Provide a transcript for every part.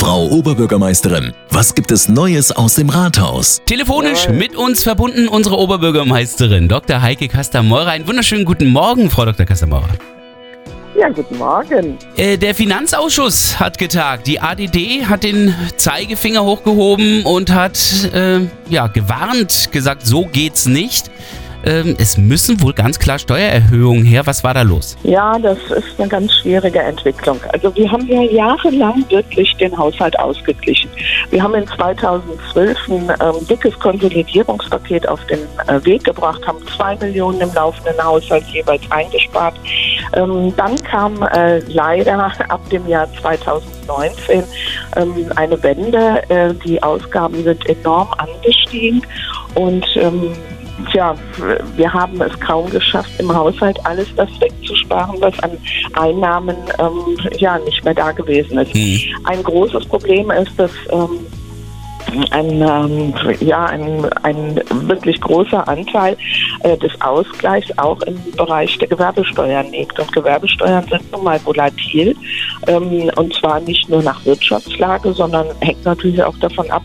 Frau Oberbürgermeisterin, was gibt es Neues aus dem Rathaus? Telefonisch mit uns verbunden unsere Oberbürgermeisterin Dr. Heike Kastameurer. Einen wunderschönen guten Morgen, Frau Dr. Kastameurer. Ja, guten Morgen. Äh, der Finanzausschuss hat getagt. Die ADD hat den Zeigefinger hochgehoben und hat äh, ja gewarnt, gesagt, so geht's nicht. Ähm, es müssen wohl ganz klar Steuererhöhungen her. Was war da los? Ja, das ist eine ganz schwierige Entwicklung. Also wir haben ja jahrelang wirklich den Haushalt ausgeglichen. Wir haben in 2012 ein ähm, dickes Konsolidierungspaket auf den äh, Weg gebracht, haben zwei Millionen im laufenden Haushalt jeweils eingespart. Ähm, dann kam äh, leider ab dem Jahr 2019 ähm, eine Wende. Äh, die Ausgaben sind enorm angestiegen und ähm, Tja, wir haben es kaum geschafft, im Haushalt alles das wegzusparen, was an Einnahmen ähm, ja nicht mehr da gewesen ist. Mhm. Ein großes Problem ist, dass ähm, ein, ähm, ja, ein, ein wirklich großer Anteil äh, des Ausgleichs auch im Bereich der Gewerbesteuern liegt. Und Gewerbesteuern sind nun mal volatil ähm, und zwar nicht nur nach Wirtschaftslage, sondern hängt natürlich auch davon ab,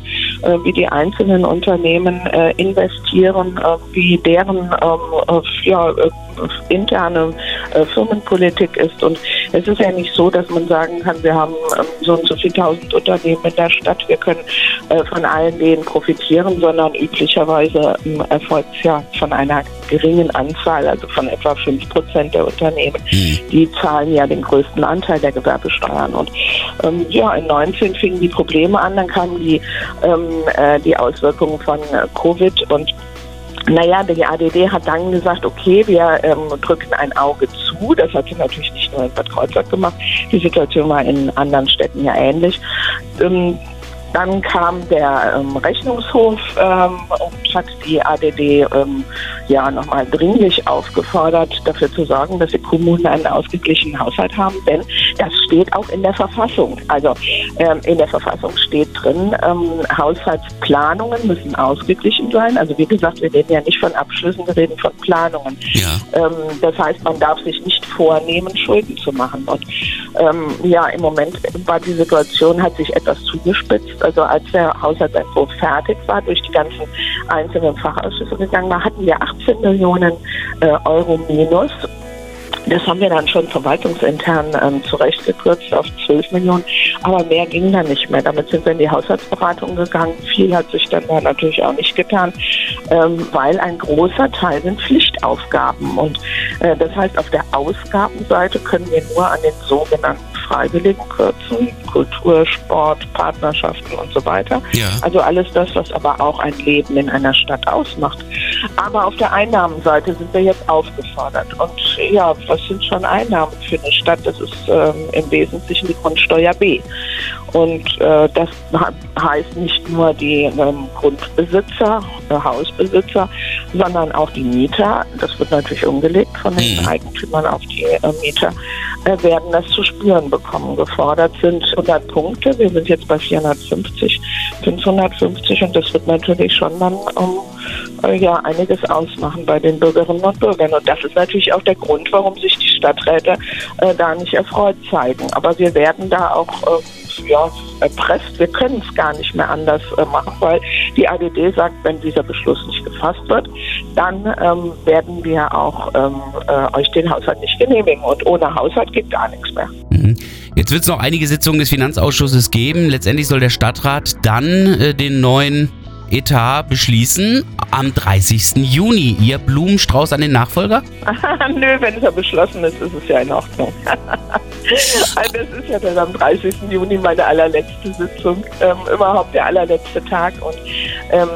wie die einzelnen Unternehmen äh, investieren, äh, wie deren ähm, äh, ja, äh, interne Firmenpolitik ist. Und es ist ja nicht so, dass man sagen kann, wir haben ähm, so und so viele tausend Unternehmen in der Stadt, wir können von allen denen profitieren, sondern üblicherweise ähm, erfolgt es ja von einer geringen Anzahl, also von etwa fünf Prozent der Unternehmen. Mhm. Die zahlen ja den größten Anteil der Gewerbesteuern. Und ähm, ja, in 19 fingen die Probleme an, dann kamen die, ähm, äh, die Auswirkungen von äh, Covid und naja, die ADD hat dann gesagt, okay, wir ähm, drücken ein Auge zu. Das hat sie natürlich nicht nur in Bad Kreuznach gemacht. Die Situation war in anderen Städten ja ähnlich. Ähm, dann kam der ähm, Rechnungshof ähm, und hat die ADD ähm, ja nochmal dringlich aufgefordert, dafür zu sorgen, dass die Kommunen einen ausgeglichenen Haushalt haben, denn das steht auch in der Verfassung. Also ähm, in der Verfassung steht drin, ähm, Haushaltsplanungen müssen ausgeglichen sein. Also wie gesagt, wir reden ja nicht von Abschlüssen, wir reden von Planungen. Ja. Ähm, das heißt, man darf sich nicht vornehmen, Schulden zu machen. Und ja, im Moment war die Situation, hat sich etwas zugespitzt also als der Haushaltsentwurf fertig war, durch die ganzen einzelnen Fachausschüsse gegangen war, hatten wir 18 Millionen äh, Euro minus. Das haben wir dann schon verwaltungsintern ähm, zurechtgekürzt auf 12 Millionen, aber mehr ging da nicht mehr. Damit sind wir in die Haushaltsberatung gegangen. Viel hat sich dann da natürlich auch nicht getan, ähm, weil ein großer Teil sind Pflichtaufgaben. Und äh, das heißt, auf der Ausgabenseite können wir nur an den sogenannten Freiwilligen kürzen, Kultur, Sport, Partnerschaften und so weiter. Ja. Also alles das, was aber auch ein Leben in einer Stadt ausmacht. Aber auf der Einnahmenseite sind wir jetzt aufgefordert. Und ja, was sind schon Einnahmen für eine Stadt? Das ist ähm, im Wesentlichen die Grundsteuer B. Und äh, das heißt nicht nur die ähm, Grundbesitzer, äh, Hausbesitzer, sondern auch die Mieter. Das wird natürlich umgelegt von den mhm. Eigentümern auf die äh, Mieter, äh, werden das zu spüren bekommen. Gefordert sind 100 Punkte. Wir sind jetzt bei 450, 550 und das wird natürlich schon dann um äh, ja einiges ausmachen bei den Bürgerinnen und Bürgern. Und das ist natürlich auch der Grund, warum sich die Stadträte äh, da nicht erfreut zeigen. Aber wir werden da auch äh, ja, erpresst. Wir können es gar nicht mehr anders äh, machen, weil die ADD sagt, wenn dieser Beschluss nicht gefasst wird, dann ähm, werden wir auch ähm, äh, euch den Haushalt nicht genehmigen. Und ohne Haushalt geht gar nichts mehr. Mhm. Jetzt wird es noch einige Sitzungen des Finanzausschusses geben. Letztendlich soll der Stadtrat dann äh, den neuen Etat beschließen am 30. Juni. Ihr Blumenstrauß an den Nachfolger? Nö, wenn es ja beschlossen ist, ist es ja in Ordnung. also das ist ja dann am 30. Juni meine allerletzte Sitzung, ähm, überhaupt der allerletzte Tag. Und ähm,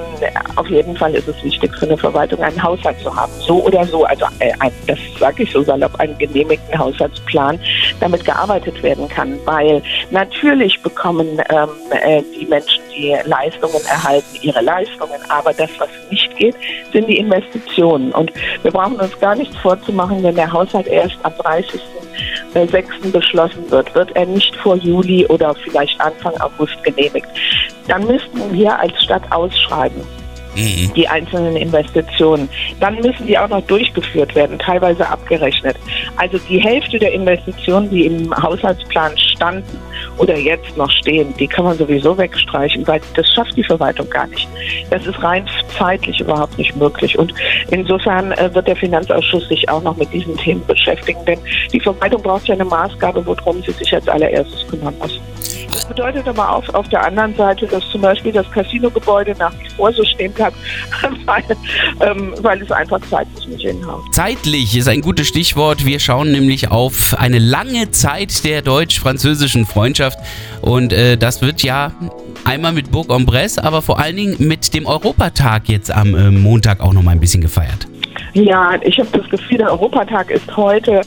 auf jeden Fall ist es wichtig für eine Verwaltung, einen Haushalt zu haben. So oder so. Also äh, ein, das sage ich so salopp, einen genehmigten Haushaltsplan, damit gearbeitet werden kann. Weil natürlich bekommen ähm, äh, die Menschen, die Leistungen erhalten, ihre Leistungen. Aber das, was nicht geht, sind die Investitionen. Und wir brauchen uns gar nichts vorzumachen, wenn der Haushalt erst am 30. 6. beschlossen wird, wird er nicht vor Juli oder vielleicht Anfang August genehmigt. Dann müssten wir als Stadt ausschreiben mhm. die einzelnen Investitionen. Dann müssen die auch noch durchgeführt werden, teilweise abgerechnet. Also die Hälfte der Investitionen, die im Haushaltsplan standen oder jetzt noch stehen, die kann man sowieso wegstreichen, weil das schafft die Verwaltung gar nicht. Das ist rein zeitlich überhaupt nicht möglich. Und insofern äh, wird der Finanzausschuss sich auch noch mit diesen Themen beschäftigen, denn die Verwaltung braucht ja eine Maßgabe, worum sie sich als allererstes kümmern muss. Das bedeutet aber auch auf der anderen Seite, dass zum Beispiel das Casino-Gebäude nach wie vor so stehen bleibt, weil, ähm, weil es einfach zeitlich nicht hinhaut. Zeitlich ist ein gutes Stichwort. Wir schauen nämlich auf eine lange Zeit der deutsch-französischen Freundschaft und äh, das wird ja einmal mit Bourg-en-Bresse, aber vor allen Dingen mit dem Europatag jetzt am äh, Montag auch noch mal ein bisschen gefeiert. Ja, ich habe das Gefühl, der Europatag ist heute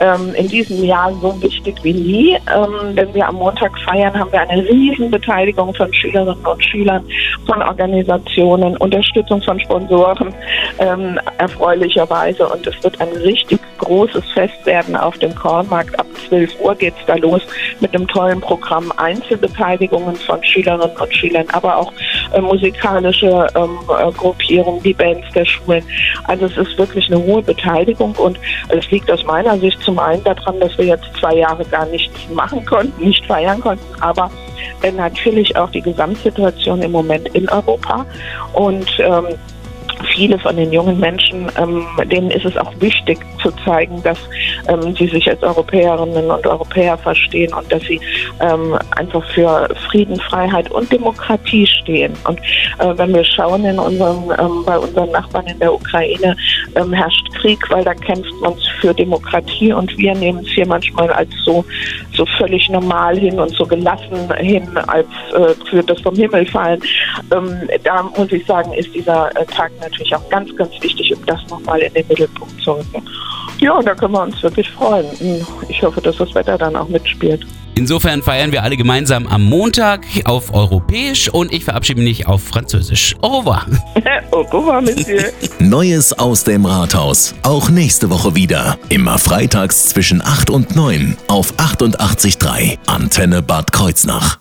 ähm, in diesem Jahr so wichtig wie nie. Ähm, wenn wir am Montag feiern, haben wir eine riesen Beteiligung von Schülerinnen und Schülern, von Organisationen, Unterstützung von Sponsoren, ähm, erfreulicherweise. Und es wird ein richtig großes Fest werden auf dem Kornmarkt. Ab 12 Uhr geht es da los mit einem tollen Programm. Einzelbeteiligungen von Schülerinnen und Schülern, aber auch äh, musikalische ähm, äh, Gruppierungen, die Bands der Schulen. Also es ist wirklich eine hohe Beteiligung und es liegt aus meiner Sicht zum einen daran, dass wir jetzt zwei Jahre gar nichts machen konnten, nicht feiern konnten, aber äh, natürlich auch die Gesamtsituation im Moment in Europa und ähm, viele von den jungen Menschen, ähm, denen ist es auch wichtig zu zeigen, dass ähm, sie sich als Europäerinnen und Europäer verstehen und dass sie ähm, einfach für Frieden, Freiheit und Demokratie stehen. Und äh, wenn wir schauen in unserem, ähm, bei unseren Nachbarn in der Ukraine, ähm, herrscht Krieg, weil da kämpft man für Demokratie und wir nehmen es hier manchmal als so, so völlig normal hin und so gelassen hin, als äh, für das vom Himmel fallen. Ähm, da muss ich sagen, ist dieser äh, Tag natürlich auch ganz, ganz wichtig, um das nochmal in den Mittelpunkt zu rücken. Ja, und da können wir uns wirklich freuen. Ich hoffe, dass das Wetter dann auch mitspielt. Insofern feiern wir alle gemeinsam am Montag auf Europäisch und ich verabschiede mich auf Französisch. Au revoir. Au revoir, Monsieur. Neues aus dem Rathaus. Auch nächste Woche wieder. Immer freitags zwischen 8 und 9 auf 88.3 Antenne Bad Kreuznach.